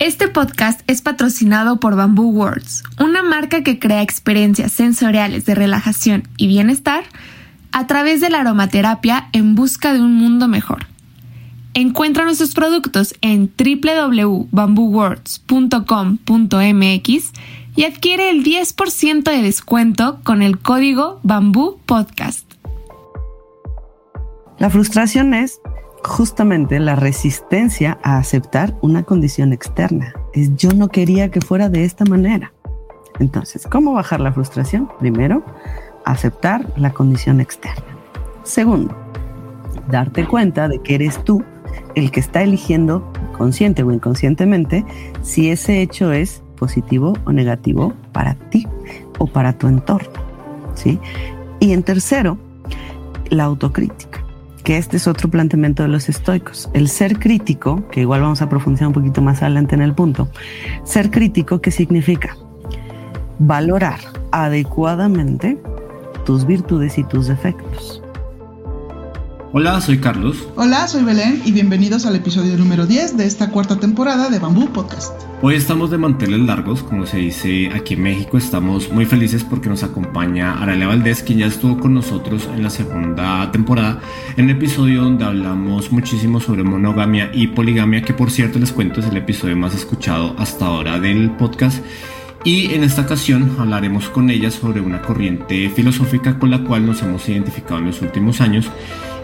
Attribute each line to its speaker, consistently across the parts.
Speaker 1: Este podcast es patrocinado por Bamboo Words, una marca que crea experiencias sensoriales de relajación y bienestar a través de la aromaterapia en busca de un mundo mejor. Encuentra nuestros productos en www.bamboowords.com.mx y adquiere el 10% de descuento con el código Bamboo Podcast.
Speaker 2: La frustración es justamente la resistencia a aceptar una condición externa. Es yo no quería que fuera de esta manera. Entonces, ¿cómo bajar la frustración? Primero, aceptar la condición externa. Segundo, darte cuenta de que eres tú el que está eligiendo consciente o inconscientemente si ese hecho es positivo o negativo para ti o para tu entorno. ¿sí? Y en tercero, la autocrítica que este es otro planteamiento de los estoicos. El ser crítico, que igual vamos a profundizar un poquito más adelante en el punto, ser crítico, ¿qué significa? Valorar adecuadamente tus virtudes y tus defectos.
Speaker 3: Hola, soy Carlos.
Speaker 4: Hola, soy Belén y bienvenidos al episodio número 10 de esta cuarta temporada de Bambú Podcast.
Speaker 3: Hoy estamos de manteles largos, como se dice aquí en México. Estamos muy felices porque nos acompaña Aralia Valdés, quien ya estuvo con nosotros en la segunda temporada, en el episodio donde hablamos muchísimo sobre monogamia y poligamia, que por cierto les cuento es el episodio más escuchado hasta ahora del podcast. Y en esta ocasión hablaremos con ella sobre una corriente filosófica con la cual nos hemos identificado en los últimos años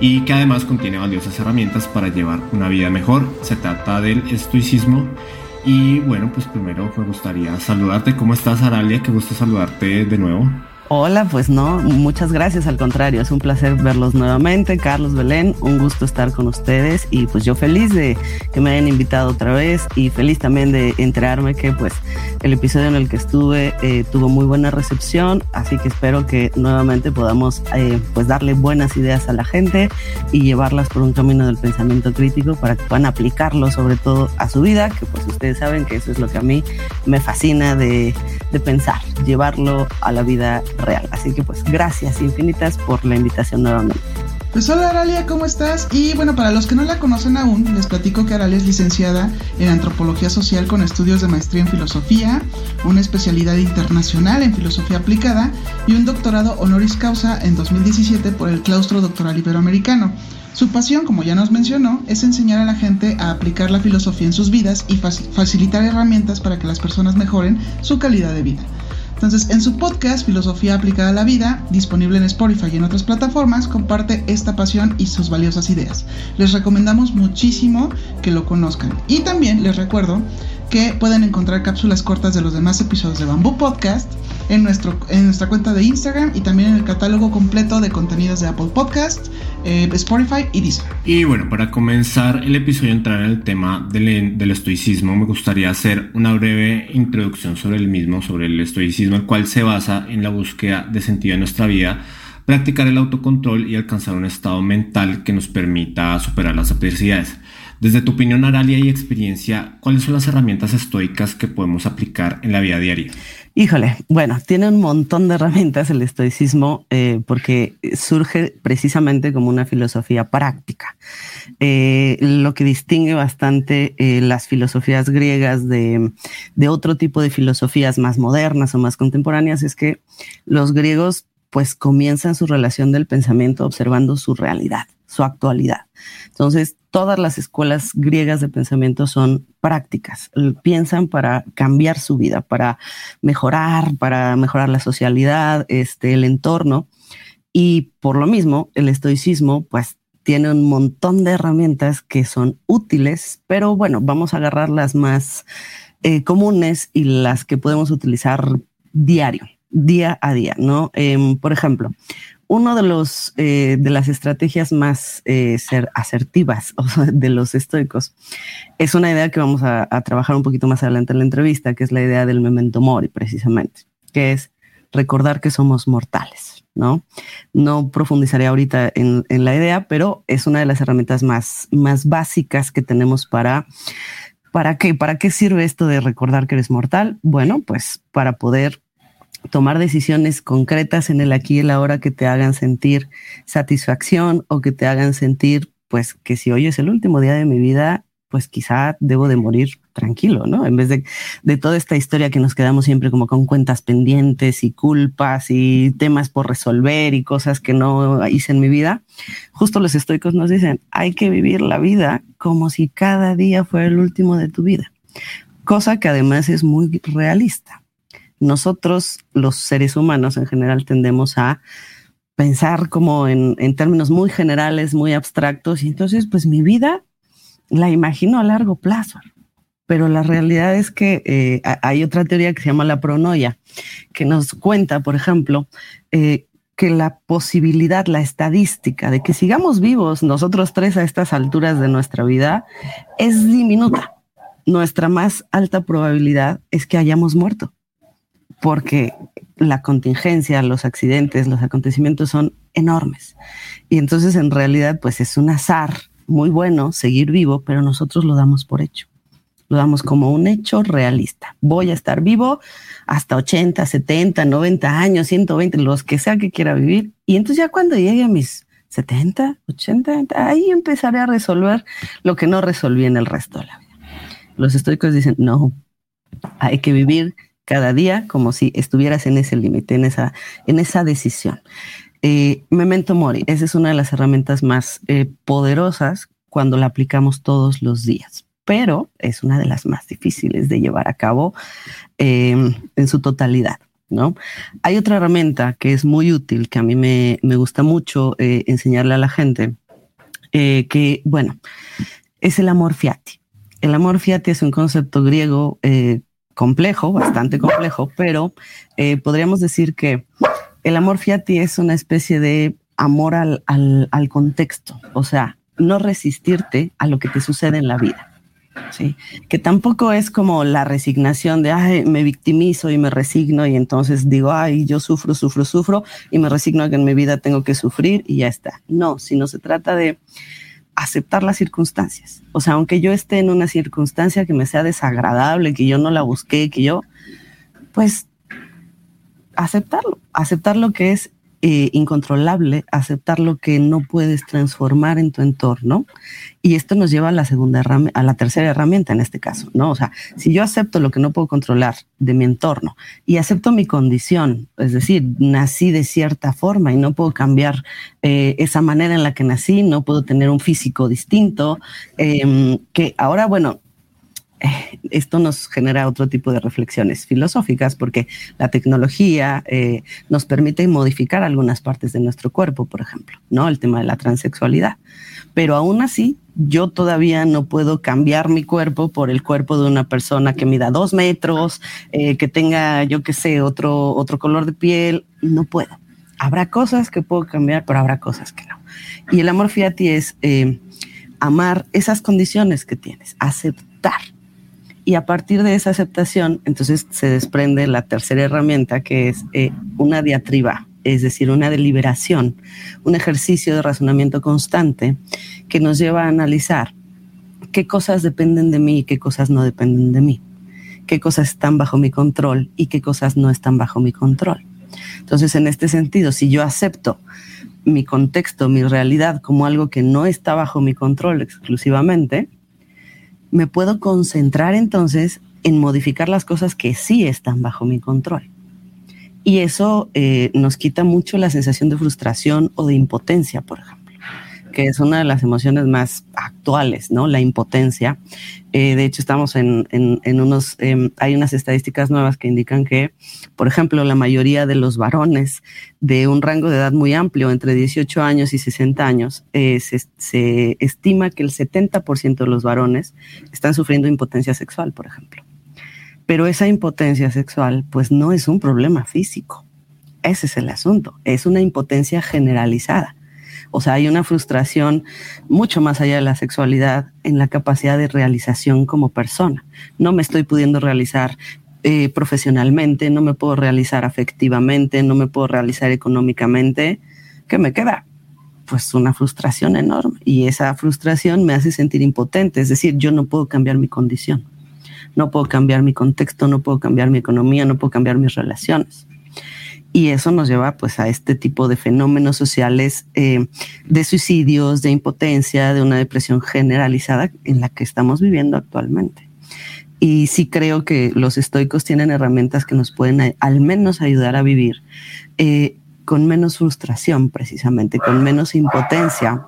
Speaker 3: y que además contiene valiosas herramientas para llevar una vida mejor. Se trata del estoicismo. Y bueno, pues primero me gustaría saludarte. ¿Cómo estás, Aralia? Qué gusto saludarte de nuevo.
Speaker 2: Hola, pues no, muchas gracias, al contrario, es un placer verlos nuevamente. Carlos Belén, un gusto estar con ustedes y pues yo feliz de que me hayan invitado otra vez y feliz también de enterarme que pues el episodio en el que estuve eh, tuvo muy buena recepción, así que espero que nuevamente podamos eh, pues darle buenas ideas a la gente y llevarlas por un camino del pensamiento crítico para que puedan aplicarlo sobre todo a su vida, que pues ustedes saben que eso es lo que a mí me fascina de, de pensar, llevarlo a la vida real. Así que pues gracias infinitas por la invitación nuevamente.
Speaker 4: Pues hola Aralia, ¿cómo estás? Y bueno, para los que no la conocen aún, les platico que Aralia es licenciada en Antropología Social con estudios de maestría en Filosofía, una especialidad internacional en Filosofía Aplicada y un doctorado honoris causa en 2017 por el Claustro Doctoral Iberoamericano. Su pasión, como ya nos mencionó, es enseñar a la gente a aplicar la filosofía en sus vidas y facilitar herramientas para que las personas mejoren su calidad de vida. Entonces, en su podcast Filosofía aplicada a la vida, disponible en Spotify y en otras plataformas, comparte esta pasión y sus valiosas ideas. Les recomendamos muchísimo que lo conozcan. Y también les recuerdo que pueden encontrar cápsulas cortas de los demás episodios de Bamboo Podcast en, nuestro, en nuestra cuenta de Instagram y también en el catálogo completo de contenidos de Apple Podcast, eh, Spotify y Deezer.
Speaker 3: Y bueno, para comenzar el episodio, entrar en el tema del, del estoicismo, me gustaría hacer una breve introducción sobre el mismo, sobre el estoicismo, el cual se basa en la búsqueda de sentido en nuestra vida practicar el autocontrol y alcanzar un estado mental que nos permita superar las adversidades. Desde tu opinión, Aralia, y experiencia, ¿cuáles son las herramientas estoicas que podemos aplicar en la vida diaria?
Speaker 2: Híjole, bueno, tiene un montón de herramientas el estoicismo eh, porque surge precisamente como una filosofía práctica. Eh, lo que distingue bastante eh, las filosofías griegas de, de otro tipo de filosofías más modernas o más contemporáneas es que los griegos pues comienzan su relación del pensamiento observando su realidad, su actualidad. Entonces, todas las escuelas griegas de pensamiento son prácticas, piensan para cambiar su vida, para mejorar, para mejorar la socialidad, este, el entorno. Y por lo mismo, el estoicismo, pues, tiene un montón de herramientas que son útiles, pero bueno, vamos a agarrar las más eh, comunes y las que podemos utilizar diario día a día, ¿no? Em, por ejemplo, uno de los eh, de las estrategias más eh, ser asertivas de los estoicos es una idea que vamos a, trabajar un poquito más adelante en la entrevista, que es la idea del memento mori, precisamente, que es recordar que somos mortales, ¿no? No profundizaré ahorita en, la idea, pero es una de las herramientas más, más básicas que tenemos para, ¿para qué? ¿Para qué sirve esto de recordar que eres mortal? Bueno, pues para poder tomar decisiones concretas en el aquí y el ahora que te hagan sentir satisfacción o que te hagan sentir, pues, que si hoy es el último día de mi vida, pues quizá debo de morir tranquilo, ¿no? En vez de, de, toda esta historia que nos quedamos siempre como con cuentas pendientes y culpas y temas por resolver y cosas que no hice en mi vida, justo los estoicos nos dicen, hay que vivir la vida como si cada día fuera el último de tu vida, cosa que además es muy realista. Nosotros, los seres humanos en general, tendemos a pensar como en, términos muy generales, muy abstractos, y entonces pues mi vida la imagino a largo plazo. Pero la realidad es que eh, hay otra teoría que se llama la pronoia, que nos cuenta, por ejemplo, eh, que la posibilidad, la estadística de que sigamos vivos nosotros tres a estas alturas de nuestra vida es diminuta. Nuestra más alta probabilidad es que hayamos muerto, porque la contingencia, los accidentes, los acontecimientos son enormes. Y entonces en realidad pues es un azar muy bueno seguir vivo, pero nosotros lo damos por hecho. Lo damos como un hecho realista. Voy a estar vivo hasta 80, 70, 90 años, 120, los que sea que quiera vivir. Y entonces ya cuando llegue a mis 70, 80, ahí empezaré a resolver lo que no resolví en el resto de la vida. Los estoicos dicen, no, hay que vivir cada día como si estuvieras en ese límite, en esa, en esa decisión. Eh, memento mori, esa es una de las herramientas más eh, poderosas cuando la aplicamos todos los días, pero es una de las más difíciles de llevar a cabo em, en su totalidad. ¿No? Hay otra herramienta que es muy útil, que a mí me, gusta mucho eh, enseñarle a la gente, que, bueno, es el amor fiati. El amor fiati es un concepto griego complejo, bastante complejo, pero podríamos decir que el amor fiati es una especie de amor al, contexto, o sea, no resistirte a lo que te sucede en la vida. Sí, que tampoco es como la resignación de, ay, me victimizo y me resigno y entonces digo, ay, yo sufro, sufro, sufro y me resigno a que en mi vida tengo que sufrir y ya está. No, sino se trata de aceptar las circunstancias. O sea, aunque yo esté en una circunstancia que me sea desagradable, que yo no la busqué, que yo, pues aceptarlo, aceptar lo que es eh, incontrolable, aceptar lo que no puedes transformar en tu entorno. Y esto nos lleva a la segunda a la tercera herramienta en este caso, ¿no? O sea, si yo acepto lo que no puedo controlar de mi entorno y acepto mi condición, es decir, nací de cierta forma y no puedo cambiar eh, esa manera en la que nací, no puedo tener un físico distinto, em, que ahora, bueno, esto nos genera otro tipo de reflexiones filosóficas porque la tecnología eh, nos permite modificar algunas partes de nuestro cuerpo, por ejemplo, ¿no? El tema de la transexualidad. Pero aún así, yo todavía no puedo cambiar mi cuerpo por el cuerpo de una persona que mida dos metros, eh, que tenga, yo qué sé, otro, otro color de piel. No puedo. Habrá cosas que puedo cambiar, pero habrá cosas que no. Y el amor fiati es eh, amar esas condiciones que tienes, aceptar y a partir de esa aceptación, entonces se desprende la tercera herramienta, que es eh, una diatriba, es decir, una deliberación, un ejercicio de razonamiento constante que nos lleva a analizar qué cosas dependen de mí y qué cosas no dependen de mí, qué cosas están bajo mi control y qué cosas no están bajo mi control. Entonces, en este sentido, si yo acepto mi contexto, mi realidad como algo que no está bajo mi control exclusivamente, me puedo concentrar entonces en modificar las cosas que sí están bajo mi control. Y eso eh, nos quita mucho la sensación de frustración o de impotencia, por ejemplo que es una de las emociones más actuales, ¿no? La impotencia. Eh, de hecho, estamos en, en, unos, em, hay unas estadísticas nuevas que indican que, por ejemplo, la mayoría de los varones de un rango de edad muy amplio, entre 18 años y 60 años, eh, se, se estima que el 70% de los varones están sufriendo impotencia sexual, por ejemplo. Pero esa impotencia sexual, pues no es un problema físico. Ese es el asunto. Es una impotencia generalizada o sea, hay una frustración mucho más allá de la sexualidad en la capacidad de realización como persona. No me estoy pudiendo realizar eh, profesionalmente, no me puedo realizar afectivamente, no me puedo realizar económicamente, ¿qué me queda? Pues una frustración enorme y esa frustración me hace sentir impotente, es decir, yo no puedo cambiar mi condición, no puedo cambiar mi contexto, no puedo cambiar mi economía, no puedo cambiar mis relaciones. Y eso nos lleva pues a este tipo de fenómenos sociales eh, de suicidios, de impotencia, de una depresión generalizada en la que estamos viviendo actualmente. Y sí creo que los estoicos tienen herramientas que nos pueden eh, al menos ayudar a vivir eh, con menos frustración, precisamente, con menos impotencia.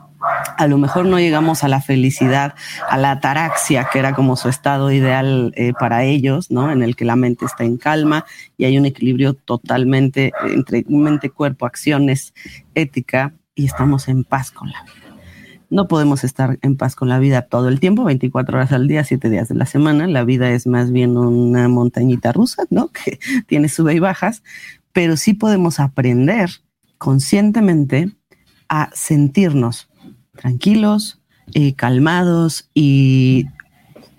Speaker 2: A lo mejor no llegamos a la felicidad, a la ataraxia, que era como su estado ideal eh, para ellos, ¿no? En el que la mente está en calma y hay un equilibrio totalmente entre mente, cuerpo, acciones, ética y estamos en paz con la vida no podemos estar en paz con la vida todo el tiempo, 24 horas al día, 7 días de la semana. La vida es más bien una montañita rusa, ¿no? Que tiene sube y bajas, pero sí podemos aprender conscientemente a sentirnos tranquilos, eh, calmados y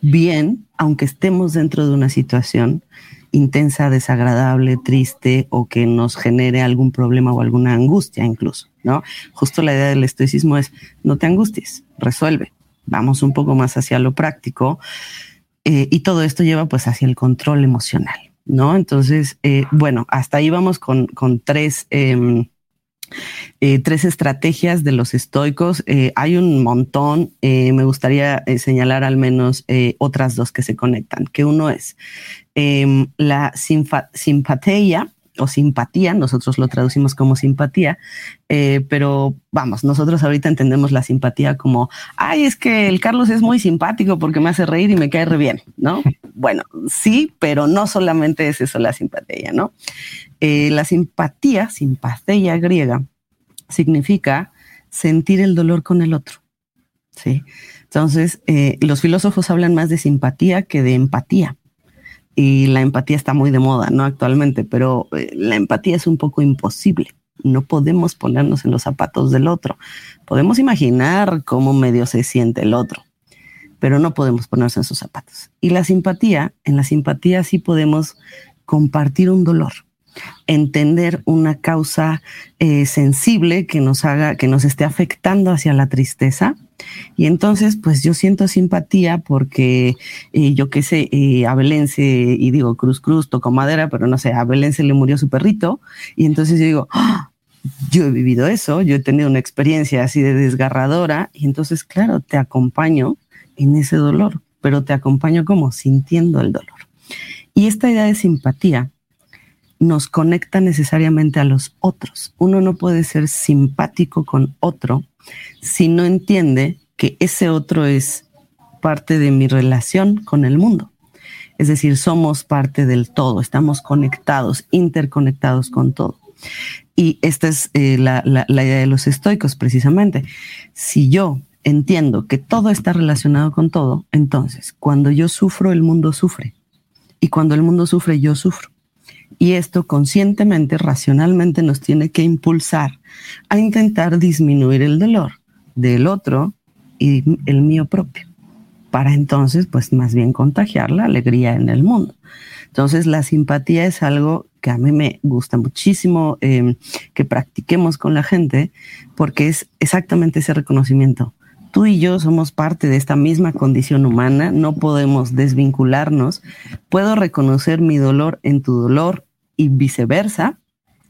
Speaker 2: bien, aunque estemos dentro de una situación intensa, desagradable, triste o que nos genere algún problema o alguna angustia incluso, ¿no? Justo la idea del estoicismo es no te angusties, resuelve. Vamos un poco más hacia lo práctico eh, y todo esto lleva pues hacia el control emocional, ¿no? Entonces, eh, bueno, hasta ahí vamos con, con tres... Em, eh, tres estrategias de los estoicos. Eh, hay un montón. Eh, me gustaría señalar al menos otras dos que se conectan, que uno es em, la simpatía o simpatía, nosotros lo traducimos como simpatía, pero vamos, nosotros ahorita entendemos la simpatía como, ay, es que el Carlos es muy simpático porque me hace reír y me cae re bien, ¿no? Bueno, sí, pero no solamente es eso la simpatía, ¿no? la simpatía, simpatía griega, significa sentir el dolor con el otro. ¿sí? Entonces, eh, los filósofos hablan más de simpatía que de empatía. Y la empatía está muy de moda, ¿no? Actualmente, pero eh, la empatía es un poco imposible. No podemos ponernos en los zapatos del otro. Podemos imaginar cómo medio se siente el otro, pero no podemos ponernos en sus zapatos. Y la simpatía, en la simpatía sí podemos compartir un dolor entender una causa eh, sensible que nos haga, que nos esté afectando hacia la tristeza. Y entonces, pues yo siento simpatía porque eh, yo qué sé, eh, a Belén se, y digo cruz cruz, tocó madera, pero no sé, a Belén se le murió su perrito. Y entonces yo digo, ¡Ah! yo he vivido eso, yo he tenido una experiencia así de desgarradora. Y entonces, claro, te acompaño en ese dolor, pero te acompaño como sintiendo el dolor. Y esta idea de simpatía nos conecta necesariamente a los otros. Uno no puede ser simpático con otro si no entiende que ese otro es parte de mi relación con el mundo. Es decir, somos parte del todo, estamos conectados, interconectados con todo. Y esta es eh, la, la idea de los estoicos, precisamente. Si yo entiendo que todo está relacionado con todo, entonces cuando yo sufro, el mundo sufre. Y cuando el mundo sufre, yo sufro. Y esto conscientemente, racionalmente nos tiene que impulsar a intentar disminuir el dolor del otro y el mío propio, para entonces, pues más bien contagiar la alegría en el mundo. Entonces, la simpatía es algo que a mí me gusta muchísimo em, que practiquemos con la gente, porque es exactamente ese reconocimiento. Tú y yo somos parte de esta misma condición humana, no podemos desvincularnos. Puedo reconocer mi dolor en tu dolor, y viceversa.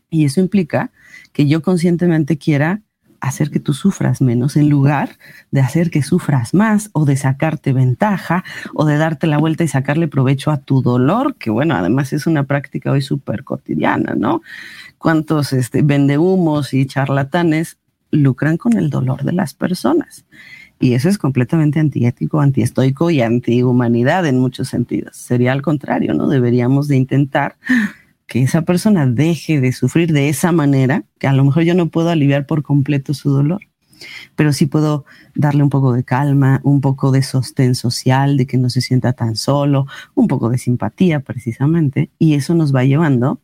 Speaker 2: Y eso implica que yo conscientemente quiera hacer que tú sufras menos en lugar de hacer que sufras más o de sacarte ventaja o de darte la vuelta y sacarle provecho a tu dolor, que bueno, además es una práctica hoy súper cotidiana, ¿no? ¿Cuántos este, vendehumos y charlatanes lucran con el dolor de las personas? Y eso es completamente antiético, antiestoico y antihumanidad en muchos sentidos. Sería al contrario, ¿no? Deberíamos de intentar que esa persona deje de sufrir de esa manera, que a lo mejor yo no puedo aliviar por completo su dolor, pero sí puedo darle un poco de calma, un poco de sostén social, de que no se sienta tan solo, un poco de simpatía precisamente, y eso nos va llevando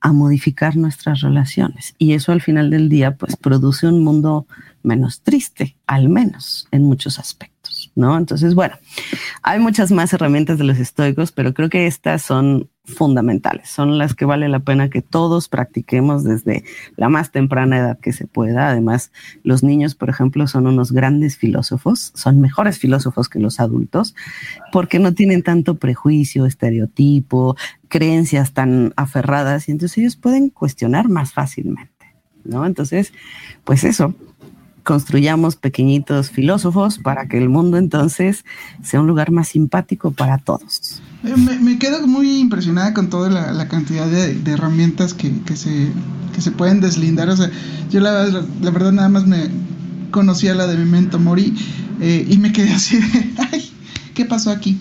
Speaker 2: a modificar nuestras relaciones. Y eso al final del día, pues produce un mundo menos triste, al menos en muchos aspectos, ¿no? Entonces, bueno, hay muchas más herramientas de los estoicos, pero creo que estas son fundamentales, son las que vale la pena que todos practiquemos desde la más temprana edad que se pueda. Además, los niños, por ejemplo, son unos grandes filósofos, son mejores filósofos que los adultos, porque no tienen tanto prejuicio, estereotipo, creencias tan aferradas, y entonces ellos pueden cuestionar más fácilmente, ¿no? Entonces, pues eso, construyamos pequeñitos filósofos para que el mundo entonces sea un lugar más simpático para todos.
Speaker 4: Eh, me, quedo muy impresionada con toda la, cantidad de, herramientas que, se, se pueden deslindar. O sea, yo la, la, verdad nada más me conocía la de Memento Mori eh, y me quedé así ay, ¿qué pasó aquí?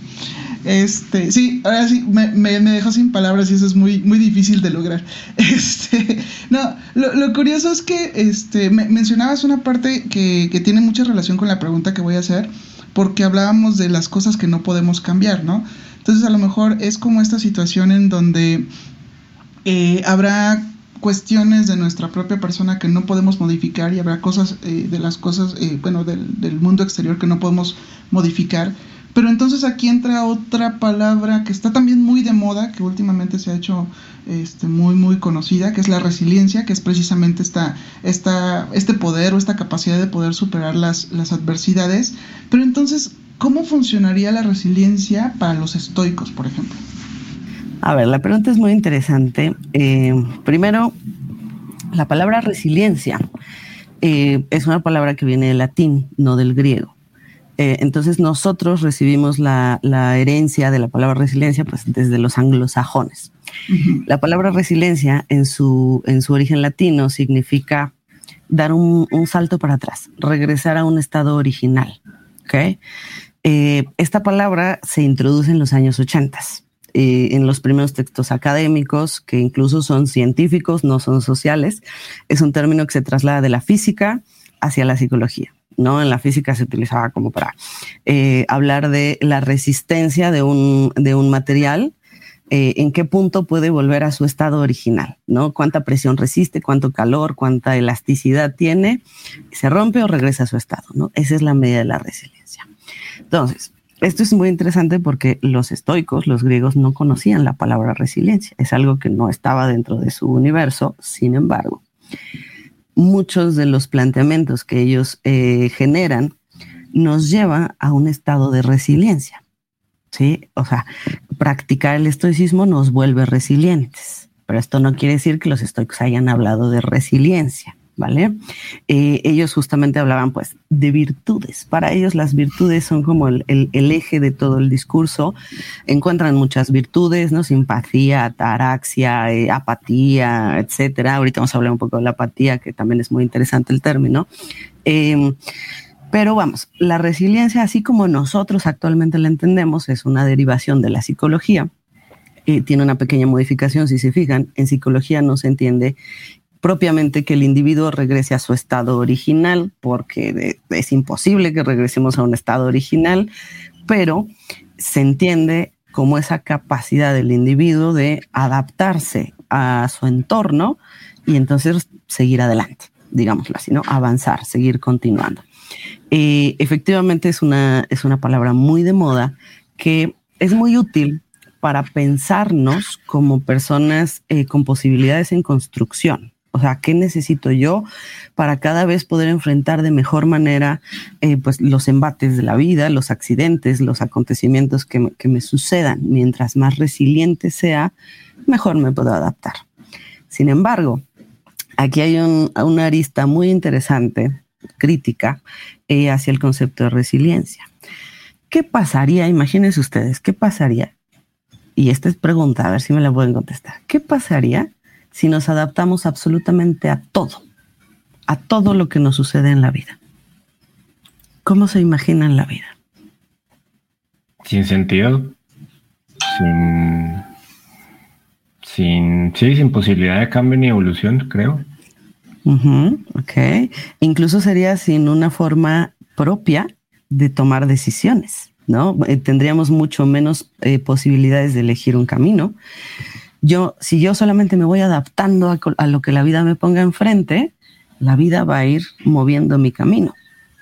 Speaker 4: Este, sí, ahora sí, me, me, dejó sin palabras y eso es muy, muy difícil de lograr. Este, no, lo, curioso es que este, me, mencionabas una parte que, que tiene mucha relación con la pregunta que voy a hacer, porque hablábamos de las cosas que no podemos cambiar, ¿no? Entonces a lo mejor es como esta situación en donde eh, habrá cuestiones de nuestra propia persona que no podemos modificar y habrá cosas eh, de las cosas, eh, bueno, del, del, mundo exterior que no podemos modificar. Pero entonces aquí entra otra palabra que está también muy de moda, que últimamente se ha hecho este, muy, muy conocida, que es la resiliencia, que es precisamente esta, esta, este poder o esta capacidad de poder superar las, las adversidades. Pero entonces, ¿cómo funcionaría la resiliencia para los estoicos, por ejemplo?
Speaker 2: A ver, la pregunta es muy interesante. Eh, primero, la palabra resiliencia eh, es una palabra que viene del latín, no del griego. Eh, entonces nosotros recibimos la, herencia de la palabra resiliencia pues, desde los anglosajones. La palabra resiliencia en su, en su origen latino significa dar un, salto para atrás, regresar a un estado original. Eh, esta palabra se introduce en los años 80. Eh, en los primeros textos académicos, que incluso son científicos, no son sociales. Es un término que se traslada de la física hacia la psicología. ¿no? En la física se utilizaba como para eh, hablar de la resistencia de un, de un material, en qué punto puede volver a su estado original, ¿no? Cuánta presión resiste, cuánto calor, cuánta elasticidad tiene, se rompe o regresa a su estado, ¿no? Esa es la medida de la resiliencia. Entonces, esto es muy interesante porque los estoicos, los griegos, no conocían la palabra resiliencia. Es algo que no estaba dentro de su universo. Sin embargo, muchos de los planteamientos que ellos eh, generan nos lleva a un estado de resiliencia. ¿sí? O sea, practicar el estoicismo nos vuelve resilientes, pero esto no quiere decir que los estoicos hayan hablado de resiliencia. ¿Vale? Eh, ellos justamente hablaban pues de virtudes. Para ellos las virtudes son como el, eje de todo el discurso. Encuentran muchas virtudes, ¿no? Simpatía, ataraxia, eh, apatía, etcétera. Ahorita vamos a hablar un poco de la apatía, que también es muy interesante el término. Em, pero vamos, la resiliencia, así como nosotros actualmente la entendemos, es una derivación de la psicología. Eh, tiene una pequeña modificación, si se fijan, en psicología no se entiende propiamente que el individuo regrese a su estado original, porque es imposible que regresemos a un estado original, pero se entiende como esa capacidad del individuo de adaptarse a su entorno y entonces seguir adelante, digámoslo así, ¿no? Avanzar, seguir continuando. Eh, efectivamente es una, es una palabra muy de moda que es muy útil para pensarnos como personas eh, con posibilidades en construcción. O sea, ¿qué necesito yo para cada vez poder enfrentar de mejor manera eh, pues, los embates de la vida, los accidentes, los acontecimientos que me, que me sucedan? Mientras más resiliente sea, mejor me puedo adaptar. Sin embargo, aquí hay un, una arista muy interesante, crítica, eh, hacia el concepto de resiliencia. ¿Qué pasaría? Imagínense ustedes, ¿qué pasaría? Y esta es pregunta, a ver si me la pueden contestar. ¿Qué pasaría si nos adaptamos absolutamente a todo, a todo lo que nos sucede en la vida. ¿Cómo se imaginan la vida?
Speaker 3: Sin sentido, sin, sin, sí, sin posibilidad de cambio ni evolución, creo.
Speaker 2: ok. Incluso sería sin una forma propia de tomar decisiones, ¿no? Eh, tendríamos mucho menos eh, posibilidades de elegir un camino yo, si yo solamente me voy adaptando a, lo que la vida me ponga enfrente, la vida va a ir moviendo mi camino.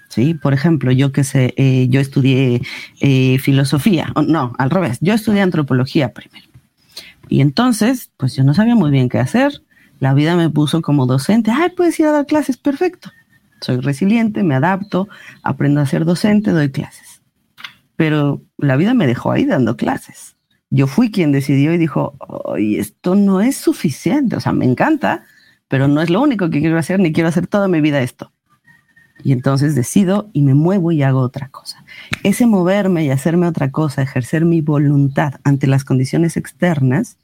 Speaker 2: ¿sí? Por ejemplo, yo que sé, eh, yo estudié eh, filosofía, no, al revés, yo estudié antropología primero. Y entonces, pues yo no sabía muy bien qué hacer. La vida me puso como docente. Ay, puedes ir a dar clases, perfecto. Soy resiliente, me adapto, aprendo a ser docente, doy clases. Pero la vida me dejó ahí dando clases. Yo fui quien decidió y dijo, oye, esto no es suficiente. O sea, me encanta, pero no es lo único que quiero hacer, ni quiero hacer toda mi vida esto. Y entonces decido y me muevo y hago otra cosa. Ese moverme y hacerme otra cosa, ejercer mi voluntad ante las condiciones externas,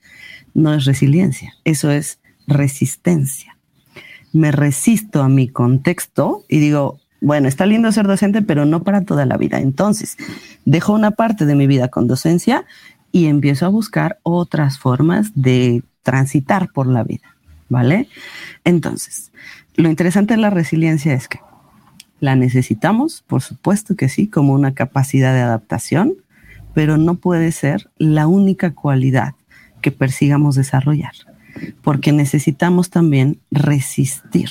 Speaker 2: no es resiliencia, eso es resistencia. Me resisto a mi contexto y digo, bueno, está lindo ser docente, pero no para toda la vida. Entonces, dejo una parte de mi vida con docencia y empiezo a buscar otras formas de transitar por la vida, ¿vale? Entonces, lo interesante de la resiliencia es que la necesitamos, por supuesto que sí, como una capacidad de adaptación, pero no puede ser la única cualidad que persigamos desarrollar, porque necesitamos también resistir.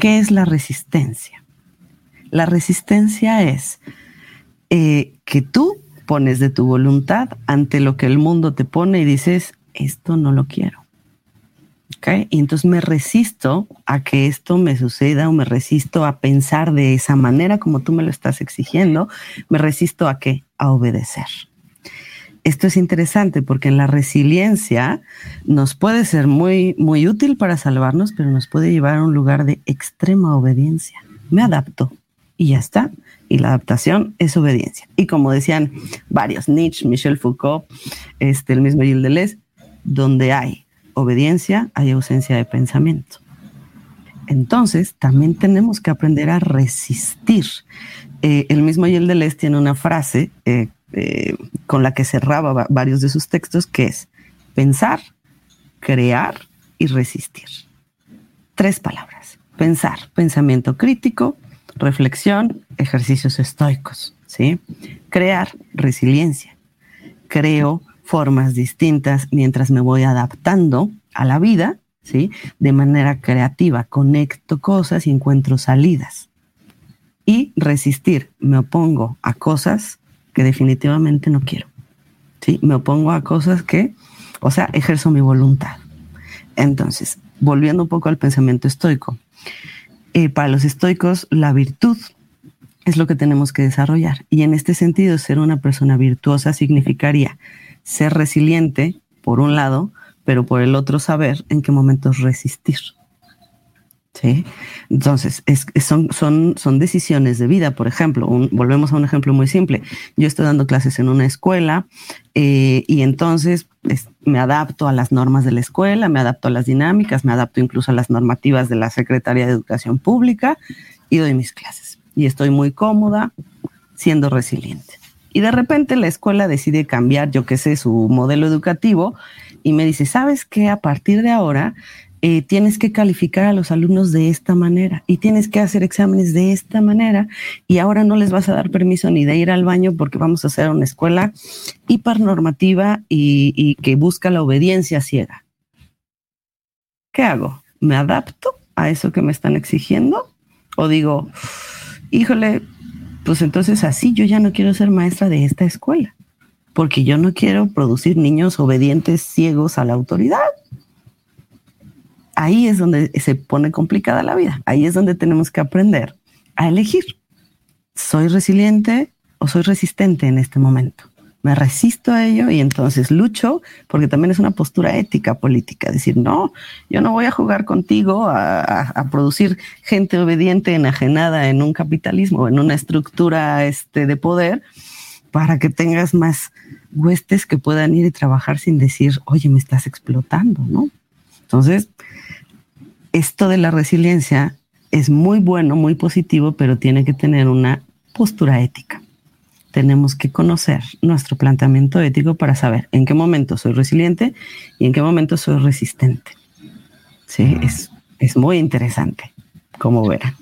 Speaker 2: ¿Qué es la resistencia? La resistencia es eh, que tú pones de tu voluntad ante lo que el mundo te pone y dices, esto no lo quiero. Y entonces me resisto a que esto me suceda o me resisto a pensar de esa manera como tú me lo estás exigiendo, me resisto a qué? A obedecer. Esto es interesante porque en la resiliencia nos puede ser muy, muy útil para salvarnos, pero nos puede llevar a un lugar de extrema obediencia. Me adapto y ya está. Y la adaptación es obediencia. Y como decían varios, Nietzsche, Michel Foucault, este, el mismo Gilles Deleuze, donde hay obediencia hay ausencia de pensamiento. Entonces, también tenemos que aprender a resistir. Eh, el mismo Yel tiene una frase eh, eh, con la que cerraba varios de sus textos, que es pensar, crear y resistir. Tres palabras. Pensar, pensamiento crítico, reflexión, ejercicios estoicos. ¿sí? Crear, resiliencia. Creo formas distintas mientras me voy adaptando a la vida, ¿sí? De manera creativa, conecto cosas y encuentro salidas. Y resistir, me opongo a cosas que definitivamente no quiero, ¿sí? Me opongo a cosas que, o sea, ejerzo mi voluntad. Entonces, volviendo un poco al pensamiento estoico, eh, para los estoicos la virtud es lo que tenemos que desarrollar. Y en este sentido, ser una persona virtuosa significaría ser resiliente, por un lado, pero por el otro saber en qué momentos resistir. Entonces, son, son, son decisiones de vida. Por ejemplo, volvemos a un ejemplo muy simple. Yo estoy dando clases en una escuela eh, y entonces me adapto a las normas de la escuela, me adapto a las dinámicas, me adapto incluso a las normativas de la Secretaría de Educación Pública y doy mis clases. Y estoy muy cómoda siendo resiliente. Y de repente la escuela decide cambiar, yo qué sé, su modelo educativo y me dice, ¿sabes qué? A partir de ahora eh, tienes que calificar a los alumnos de esta manera y tienes que hacer exámenes de esta manera y ahora no les vas a dar permiso ni de ir al baño porque vamos a hacer una escuela hipernormativa y, y que busca la obediencia ciega. ¿Qué hago? ¿Me adapto a eso que me están exigiendo? ¿O digo, híjole, pues entonces así yo ya no quiero ser maestra de esta escuela, porque yo no quiero producir niños obedientes, ciegos a la autoridad. Ahí es donde se pone complicada la vida, ahí es donde tenemos que aprender a elegir. ¿Soy resiliente o soy resistente en este momento? me resisto a ello y entonces lucho, porque también es una postura ética política, decir, no, yo no voy a jugar contigo a, producir gente obediente, enajenada en un capitalismo, en una estructura este, de poder, para que tengas más huestes que puedan ir y trabajar sin decir, oye, me estás explotando, ¿no? Entonces, esto de la resiliencia es muy bueno, muy positivo, pero tiene que tener una postura ética tenemos que conocer nuestro planteamiento ético para saber en qué momento soy resiliente y en qué momento soy resistente. Sí, es, es muy interesante, como verán.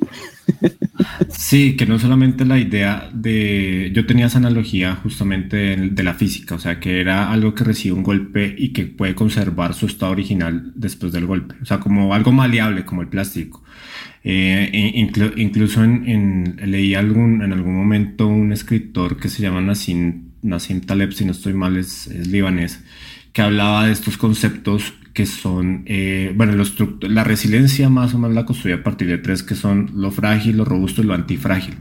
Speaker 3: Sí, que no solamente la idea de, yo tenía esa analogía justamente de la física, o sea, que era algo que recibe un golpe y que puede conservar su estado original después del golpe, o sea, como algo maleable como el plástico. Eh, incluso en, leí algún, en algún momento un escritor que se llama Nassim, Nassim Taleb, si no estoy mal, es, libanés, que hablaba de estos conceptos que son, eh, bueno, la resiliencia más o menos la construye a partir de tres, que son lo frágil, lo robusto y lo antifrágil.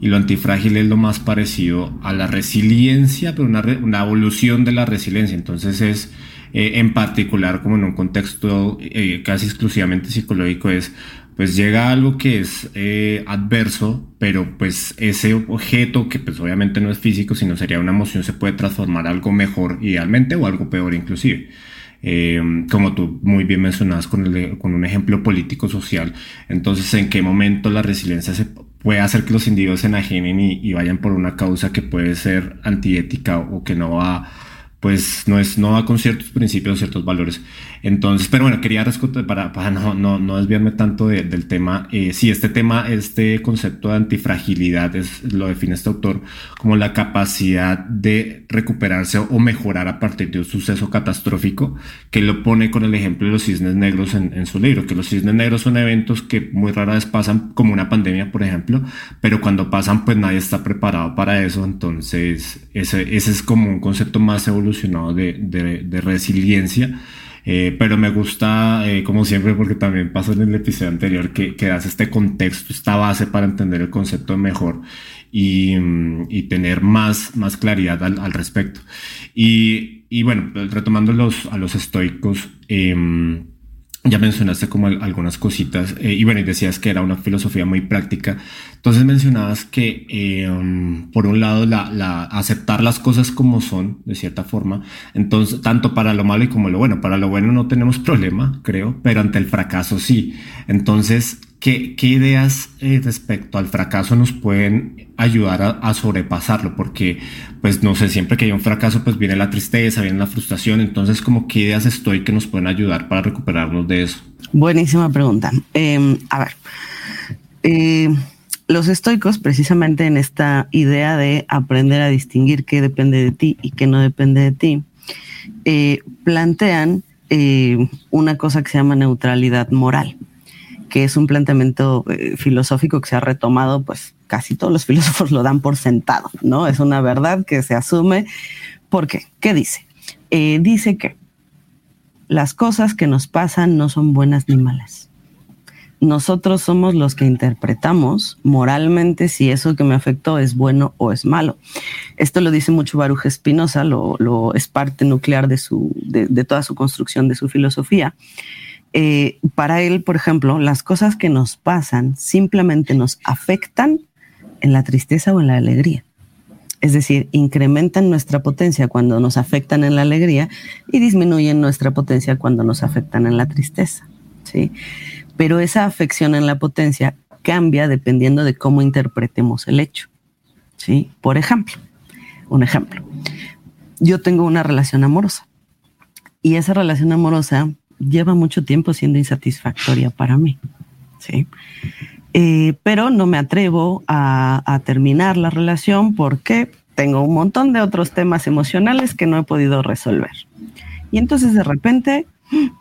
Speaker 3: Y lo antifrágil es lo más parecido a la resiliencia, pero una, una evolución de la resiliencia. Entonces es, eh, en particular, como en un contexto eh, casi exclusivamente psicológico, es pues llega algo que es eh, adverso, pero pues ese objeto que pues obviamente no es físico, sino sería una emoción, se puede transformar algo mejor idealmente o algo peor inclusive. Eh, como tú muy bien mencionabas con, con un ejemplo político-social. Entonces, ¿en qué momento la resiliencia se puede hacer que los individuos se enajenen y, vayan por una causa que puede ser antiética o que no va pues no es no va con ciertos principios, ciertos valores. Entonces, pero bueno, quería para, para no, no, no desviarme tanto del tema. Eh, sí, este tema, este concepto de antifragilidad es, lo define este autor como la capacidad de recuperarse o mejorar a partir de un suceso catastrófico, que lo pone con el ejemplo de los cisnes negros en, en su libro, que los cisnes negros son eventos que muy rara vez pasan, como una pandemia, por ejemplo, pero cuando pasan, pues nadie está preparado para eso. Entonces, ese, ese es como un concepto más evolucionado de, de, de resiliencia eh, pero me gusta, eh, como siempre, porque también pasó en el episodio anterior, que, que das este contexto, esta base para entender el concepto mejor y, mm, y tener más, más claridad al, al respecto. Y, y, bueno, retomando los, a los estoicos, eh, ya mencionaste como algunas cositas eh, y bueno, decías que era una filosofía muy práctica. Entonces mencionabas que eh, um, por un lado la, la, aceptar las cosas como son, de cierta forma, entonces tanto para lo malo y como lo bueno. Para lo bueno no tenemos problema, creo, pero ante el fracaso sí. Entonces, ¿qué, ideas eh, respecto al fracaso nos pueden ayudar a, sobrepasarlo? Porque, pues no sé, siempre que hay un fracaso, pues viene la tristeza, viene la frustración. Entonces, como qué ideas estoy que nos pueden ayudar para recuperarnos de eso?
Speaker 2: Buenísima pregunta. Eh, a ver. Eh, los estoicos, precisamente en esta idea de aprender a distinguir qué depende de ti y qué no depende de ti, eh, plantean una cosa que se llama neutralidad moral, que es un planteamiento eh, filosófico que se ha retomado, pues casi todos los filósofos lo dan por sentado, ¿no? Es una verdad que se asume. ¿Por qué? ¿Qué dice? dice que las cosas que nos pasan no son buenas ni malas nosotros somos los que interpretamos moralmente si eso que me afectó es bueno o es malo. Esto lo dice mucho Baruch Espinosa, lo, lo, es parte nuclear de, su, de, de, toda su construcción, de su filosofía. Eh, para él, por ejemplo, las cosas que nos pasan simplemente nos afectan en la tristeza o en la alegría. Es decir, incrementan nuestra potencia cuando nos afectan en la alegría y disminuyen nuestra potencia cuando nos afectan en la tristeza. ¿sí? pero esa afección en la potencia cambia dependiendo de cómo interpretemos el hecho. ¿sí? Por ejemplo, un ejemplo, yo tengo una relación amorosa y esa relación amorosa lleva mucho tiempo siendo insatisfactoria para mí. ¿sí? Eh, pero no me atrevo a, a terminar la relación porque tengo un montón de otros temas emocionales que no he podido resolver. Y entonces de repente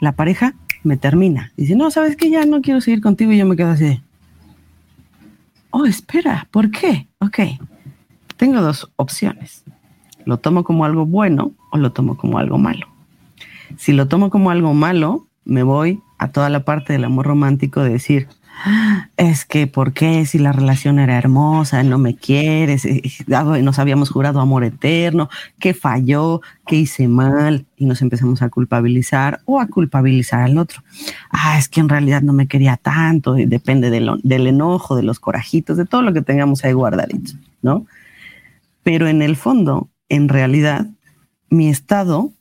Speaker 2: la pareja me termina. Dice, no, sabes que ya no quiero seguir contigo y yo me quedo así. Oh, espera, ¿por qué? Ok, tengo dos opciones. Lo tomo como algo bueno o lo tomo como algo malo. Si lo tomo como algo malo, me voy a toda la parte del amor romántico de decir, es que, ¿por qué? Si la relación era hermosa, no me quieres, nos habíamos jurado amor eterno, ¿qué falló? ¿Qué hice mal? Y nos empezamos a culpabilizar o a culpabilizar al otro. Ah, es que en realidad no me quería tanto, depende del, del enojo, de los corajitos, de todo lo que tengamos ahí guardadito, ¿no? Pero en el fondo, en realidad, mi estado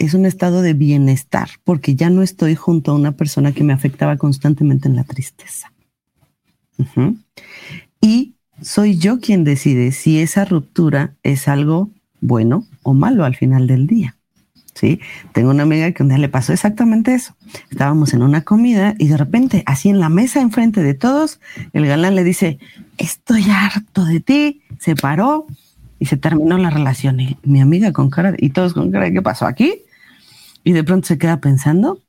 Speaker 2: es un estado de bienestar, porque ya no estoy junto a una persona que me afectaba constantemente en la tristeza. Y soy yo quien decide si esa ruptura es algo bueno o malo al final del día. ¿Sí? Tengo una amiga que un día le pasó exactamente eso. Estábamos en una comida y de repente, así en la mesa enfrente de todos, el galán le dice, estoy harto de ti, se paró y se terminó la relación. Y mi amiga con cara, y todos con cara ¿qué pasó aquí? Y de pronto se queda pensando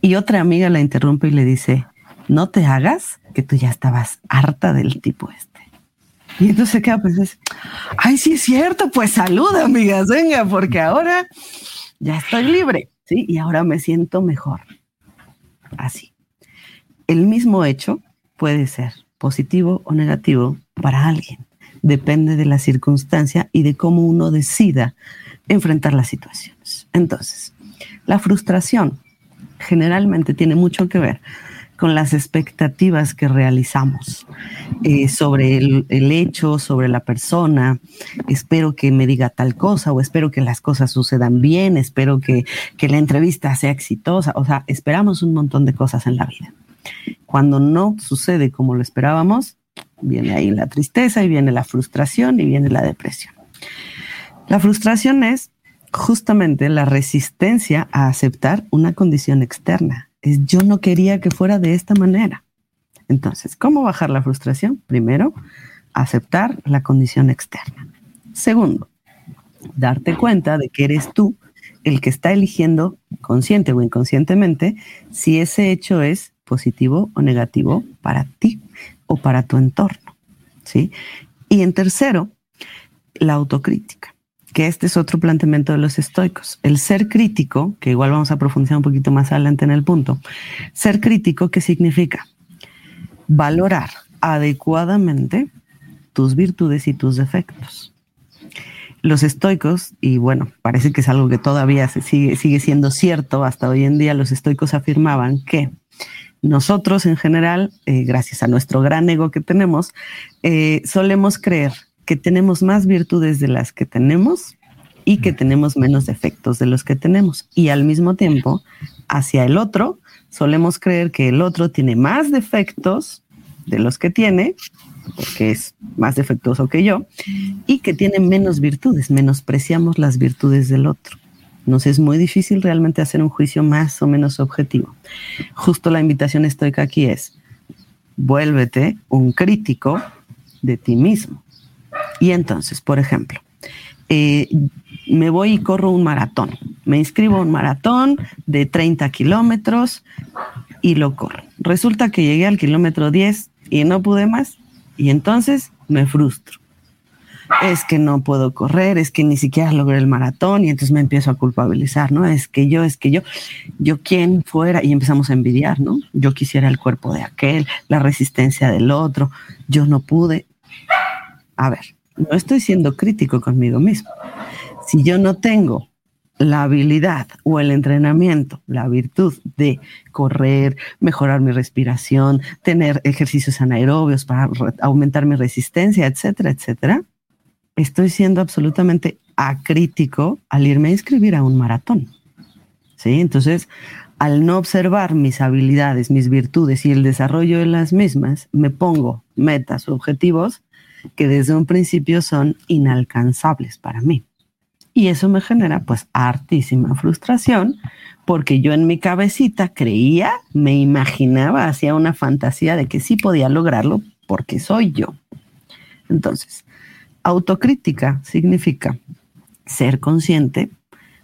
Speaker 2: y otra amiga la interrumpe y le dice, no te hagas que tú ya estabas harta del tipo este. Y entonces se queda pues, ay, sí es cierto, pues salud, amigas, venga, porque ahora ya estoy libre, ¿sí? Y ahora me siento mejor. Así. El mismo hecho puede ser positivo o negativo para alguien. Depende de la circunstancia y de cómo uno decida enfrentar las situaciones. Entonces, la frustración generalmente tiene mucho que ver con las expectativas que realizamos eh, sobre el, hecho, sobre la persona. Espero que me diga tal cosa o espero que las cosas sucedan bien, espero que, que la entrevista sea exitosa. O sea, esperamos un montón de cosas en la vida. Cuando no sucede como lo esperábamos, viene ahí la tristeza y viene la frustración y viene la depresión. La frustración es justamente la resistencia a aceptar una condición externa es yo no quería que fuera de esta manera. Entonces, ¿cómo bajar la frustración? Primero, aceptar la condición externa. Segundo, darte cuenta de que eres tú el que está eligiendo, consciente o inconscientemente, si ese hecho es positivo o negativo para ti o para tu entorno. ¿sí? Y en tercero, la autocrítica que este es otro planteamiento de los estoicos. El ser crítico, que igual vamos a profundizar un poquito más adelante en el punto, ser crítico, ¿qué significa? Valorar adecuadamente tus virtudes y tus defectos. Los estoicos, y bueno, parece que es algo que todavía sigue siendo cierto hasta hoy en día, los estoicos afirmaban que nosotros en general, eh, gracias a nuestro gran ego que tenemos, eh, solemos creer que tenemos más virtudes de las que tenemos y que tenemos menos defectos de los que tenemos. Y al mismo tiempo, hacia el otro, solemos creer que el otro tiene más defectos de los que tiene, porque es más defectuoso que yo, y que tiene menos virtudes, menospreciamos las virtudes del otro. Nos es muy difícil realmente hacer un juicio más o menos objetivo. Justo la invitación estoica aquí es, vuélvete un crítico de ti mismo. Y entonces, por ejemplo, eh, me voy y corro un maratón. Me inscribo a un maratón de 30 kilómetros y lo corro. Resulta que llegué al kilómetro 10 y no pude más y entonces me frustro. Es que no puedo correr, es que ni siquiera logré el maratón y entonces me empiezo a culpabilizar, ¿no? Es que yo, es que yo, yo quién fuera y empezamos a envidiar, ¿no? Yo quisiera el cuerpo de aquel, la resistencia del otro, yo no pude. A ver, no estoy siendo crítico conmigo mismo. Si yo no tengo la habilidad o el entrenamiento, la virtud de correr, mejorar mi respiración, tener ejercicios anaerobios para aumentar mi resistencia, etcétera, etcétera, estoy siendo absolutamente acrítico al irme a inscribir a un maratón. ¿Sí? Entonces, al no observar mis habilidades, mis virtudes y el desarrollo de las mismas, me pongo metas, objetivos que desde un principio son inalcanzables para mí. Y eso me genera pues hartísima frustración porque yo en mi cabecita creía, me imaginaba, hacía una fantasía de que sí podía lograrlo porque soy yo. Entonces, autocrítica significa ser consciente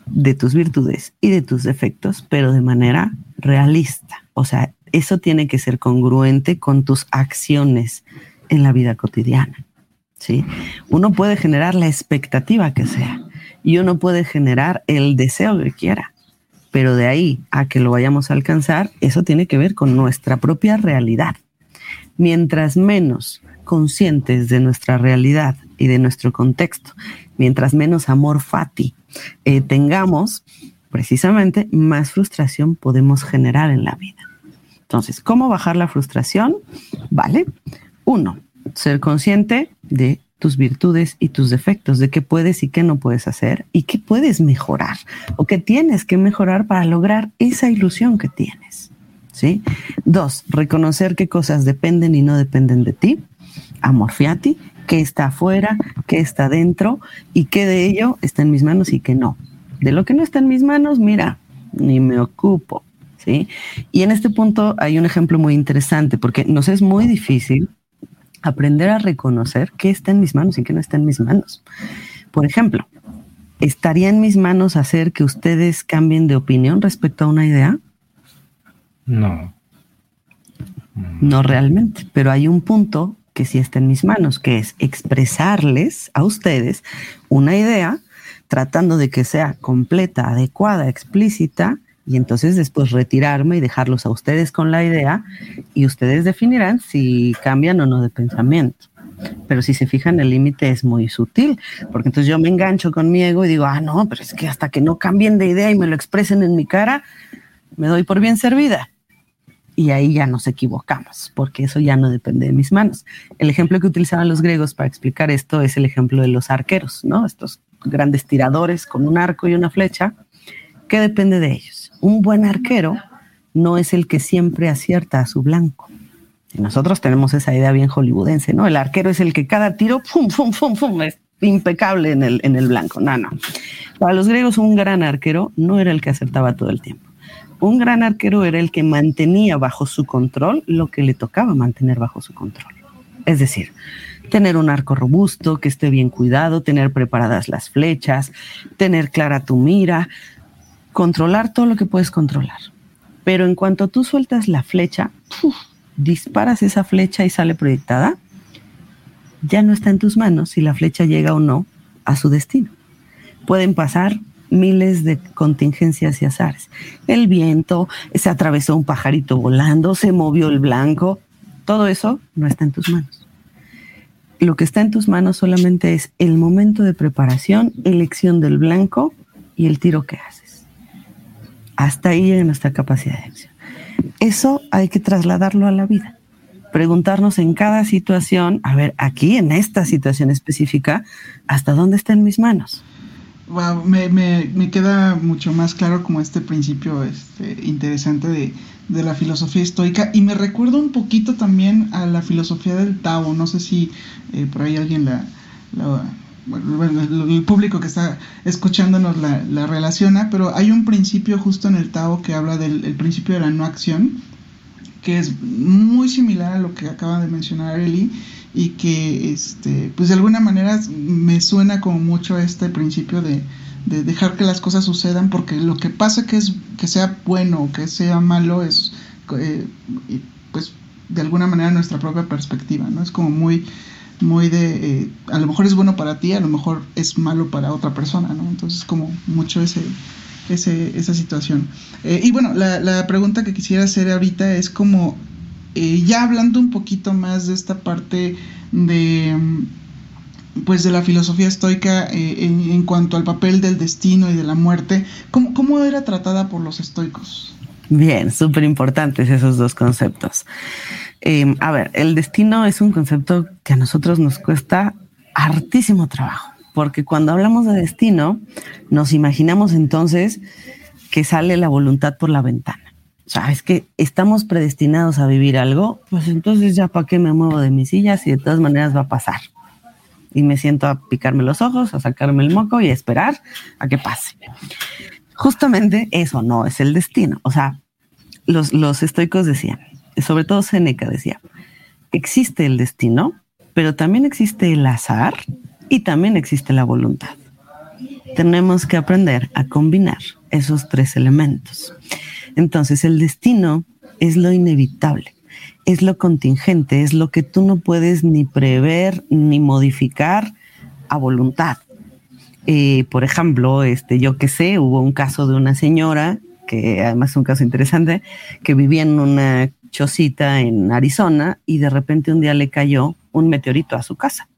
Speaker 2: de tus virtudes y de tus defectos, pero de manera realista. O sea, eso tiene que ser congruente con tus acciones en la vida cotidiana. ¿Sí? Uno puede generar la expectativa que sea y uno puede generar el deseo que quiera, pero de ahí a que lo vayamos a alcanzar, eso tiene que ver con nuestra propia realidad. Mientras menos conscientes de nuestra realidad y de nuestro contexto, mientras menos amor fati eh, tengamos, precisamente más frustración podemos generar en la vida. Entonces, ¿cómo bajar la frustración? Vale. Uno, ser consciente de tus virtudes y tus defectos, de qué puedes y qué no puedes hacer y qué puedes mejorar o qué tienes que mejorar para lograr esa ilusión que tienes. ¿sí? Dos, reconocer qué cosas dependen y no dependen de ti. Amor fiati, qué está afuera, qué está dentro y qué de ello está en mis manos y qué no. De lo que no está en mis manos, mira, ni me ocupo. ¿sí? Y en este punto hay un ejemplo muy interesante porque nos es muy difícil aprender a reconocer qué está en mis manos y qué no está en mis manos. Por ejemplo, ¿estaría en mis manos hacer que ustedes cambien de opinión respecto a una idea?
Speaker 3: No.
Speaker 2: No realmente, pero hay un punto que sí está en mis manos, que es expresarles a ustedes una idea tratando de que sea completa, adecuada, explícita, y entonces después retirarme y dejarlos a ustedes con la idea y ustedes definirán si cambian o no de pensamiento. Pero si se fijan, el límite es muy sutil, porque entonces yo me engancho con mi ego y digo, ah, no, pero es que hasta que no cambien de idea y me lo expresen en mi cara, me doy por bien servida. Y ahí ya nos equivocamos, porque eso ya no depende de mis manos. El ejemplo que utilizaban los griegos para explicar esto es el ejemplo de los arqueros, ¿no? Estos grandes tiradores con un arco y una flecha. ¿Qué depende de ellos? Un buen arquero no es el que siempre acierta a su blanco. Nosotros tenemos esa idea bien hollywoodense, ¿no? El arquero es el que cada tiro, pum, pum, pum, pum, es impecable en el, en el blanco. No, no. Para los griegos, un gran arquero no era el que acertaba todo el tiempo. Un gran arquero era el que mantenía bajo su control lo que le tocaba mantener bajo su control. Es decir, tener un arco robusto, que esté bien cuidado, tener preparadas las flechas, tener clara tu mira, controlar todo lo que puedes controlar. Pero en cuanto tú sueltas la flecha, disparas esa flecha y sale proyectada, ya no está en tus manos si la flecha llega o no a su destino. Pueden pasar miles de contingencias y azares. El viento, se atravesó un pajarito volando, se movió el blanco, todo eso no está en tus manos. Lo que está en tus manos solamente es el momento de preparación, elección del blanco y el tiro que haces. Hasta ahí llega nuestra capacidad de acción. Eso hay que trasladarlo a la vida. Preguntarnos en cada situación, a ver, aquí en esta situación específica, ¿hasta dónde está en mis manos?
Speaker 4: Me, me, me, queda mucho más claro como este principio este, interesante de, de, la filosofía estoica y me recuerda un poquito también a la filosofía del Tao, no sé si eh, por ahí alguien la, la bueno, el público que está escuchándonos la, la, relaciona, pero hay un principio justo en el Tao que habla del principio de la no acción, que es muy similar a lo que acaba de mencionar Eli y que este pues de alguna manera me suena como mucho este principio de, de dejar que las cosas sucedan porque lo que pasa que es que sea bueno o que sea malo es eh, pues de alguna manera nuestra propia perspectiva no es como muy muy de, eh, a lo mejor es bueno para ti, a lo mejor es malo para otra persona, ¿no? Entonces como mucho ese, ese esa situación. Eh, y bueno, la, la, pregunta que quisiera hacer ahorita es como, eh, ya hablando un poquito más de esta parte de pues de la filosofía estoica en, en, cuanto al papel del destino y de la muerte, ¿cómo, cómo era tratada por los estoicos?
Speaker 2: Bien, súper importantes esos dos conceptos. Eh, a ver, el destino es un concepto que a nosotros nos cuesta hartísimo trabajo, porque cuando hablamos de destino, nos imaginamos entonces que sale la voluntad por la ventana. O sea, es que estamos predestinados a vivir algo, pues entonces ya para qué me muevo de mis sillas y de todas maneras va a pasar. Y me siento a picarme los ojos, a sacarme el moco y a esperar a que pase. Justamente eso no es el destino. O sea, los, los estoicos decían, sobre todo Seneca decía, existe el destino, pero también existe el azar y también existe la voluntad. Tenemos que aprender a combinar esos tres elementos. Entonces el destino es lo inevitable, es lo contingente, es lo que tú no puedes ni prever ni modificar a voluntad. Eh, por ejemplo, este, yo que sé, hubo un caso de una señora que además es un caso interesante, que vivía en una chocita en Arizona y de repente un día le cayó un meteorito a su casa.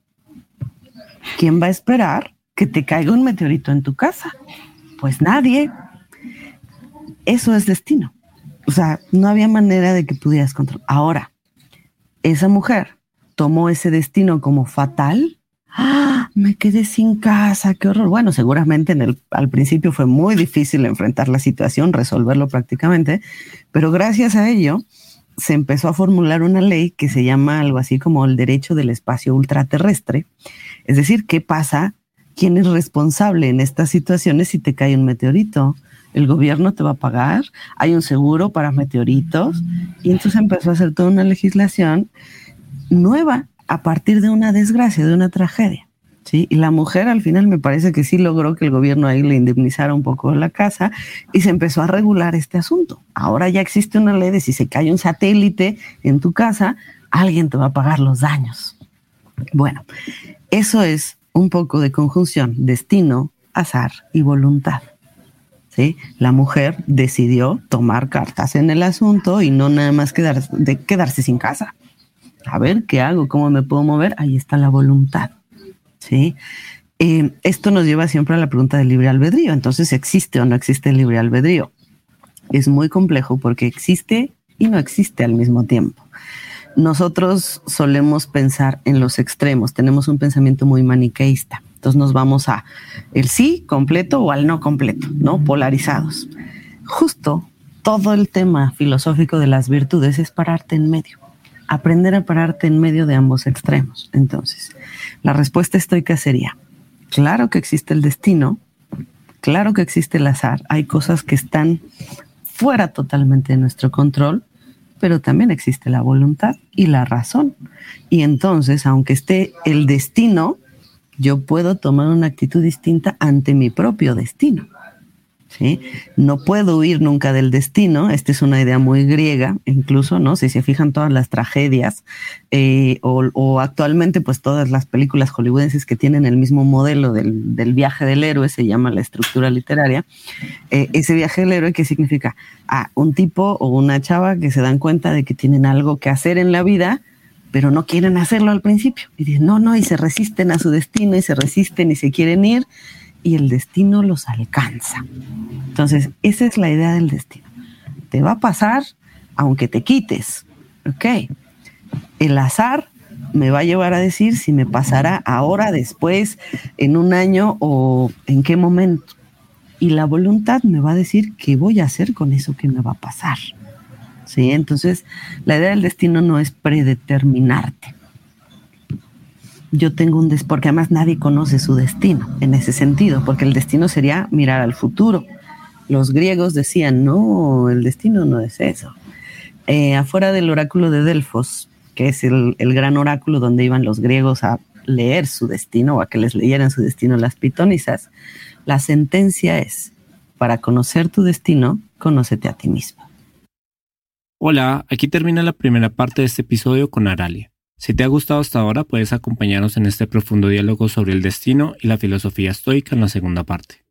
Speaker 2: ¿Quién va a esperar que te caiga un meteorito en tu casa? Pues nadie. Eso es destino. O sea, no había manera de que pudieras controlar. Ahora, esa mujer tomó ese destino como fatal. ¡Ah! Me quedé sin casa, qué horror. Bueno, seguramente en el, al principio fue muy difícil enfrentar la situación, resolverlo prácticamente, pero gracias a ello, se empezó a formular una ley que se llama algo así como el derecho del espacio ultraterrestre. Es decir, ¿qué pasa? ¿Quién es responsable en estas situaciones si te cae un meteorito? El gobierno te va a pagar, hay un seguro para meteoritos y entonces empezó a hacer toda una legislación nueva a partir de una desgracia, de una tragedia. Y la mujer al final me parece que sí logró que el gobierno ahí le indemnizara un poco la casa y se empezó a regular este asunto. Ahora ya existe una ley de si se cae un satélite en tu casa, alguien te va a pagar los daños. Bueno, eso es un poco de conjunción, destino, azar y voluntad. ¿Sí? La mujer decidió tomar cartas en el asunto y no nada más de quedarse sin casa. A ver, ¿qué hago? ¿Cómo me puedo mover? Ahí está la voluntad. ¿Sí? Eh, esto nos lleva siempre a la pregunta del libre albedrío. Entonces, ¿existe o no existe el libre albedrío? Es muy complejo porque existe y no existe al mismo tiempo. Nosotros solemos pensar en los extremos, tenemos un pensamiento muy maniqueísta. Entonces nos vamos a el sí completo o al no completo, ¿no? Polarizados. Justo todo el tema filosófico de las virtudes es pararte en medio, aprender a pararte en medio de ambos extremos. Entonces, la respuesta estoica sería, claro que existe el destino, claro que existe el azar, hay cosas que están fuera totalmente de nuestro control, pero también existe la voluntad y la razón. Y entonces, aunque esté el destino, yo puedo tomar una actitud distinta ante mi propio destino. No puedo huir nunca del destino. Esta es una idea muy griega, incluso, ¿no? Si se fijan todas las tragedias eh, o, actualmente, pues todas las películas hollywoodenses que tienen el mismo modelo del, del viaje del héroe, se llama la estructura literaria. Eh, ese viaje del héroe, ¿qué significa? Ah, un tipo o una chava que se dan cuenta de que tienen algo que hacer en la vida pero no quieren hacerlo al principio. Y dicen, no, no, y se resisten a su destino y se resisten y se quieren ir y el destino los alcanza. Entonces, esa es la idea del destino. Te va a pasar aunque te quites. ¿Ok? El azar me va a llevar a decir si me pasará ahora, después, en un año o en qué momento. Y la voluntad me va a decir qué voy a hacer con eso que me va a pasar. ¿Sí? Entonces, la idea del destino no es predeterminarte yo tengo un des porque además nadie conoce su destino en ese sentido, porque el destino sería mirar al futuro. Los griegos decían, no, el destino no es eso. Eh, afuera del oráculo de Delfos, que es el, el, gran oráculo donde iban los griegos a leer su destino o a que les leyeran su destino las pitonisas, la sentencia es, para conocer tu destino, conócete a ti mismo.
Speaker 3: Hola, aquí termina la primera parte de este episodio con Aralia. Si te ha gustado hasta ahora, puedes acompañarnos en este profundo diálogo sobre el destino y la filosofía estoica en la segunda parte.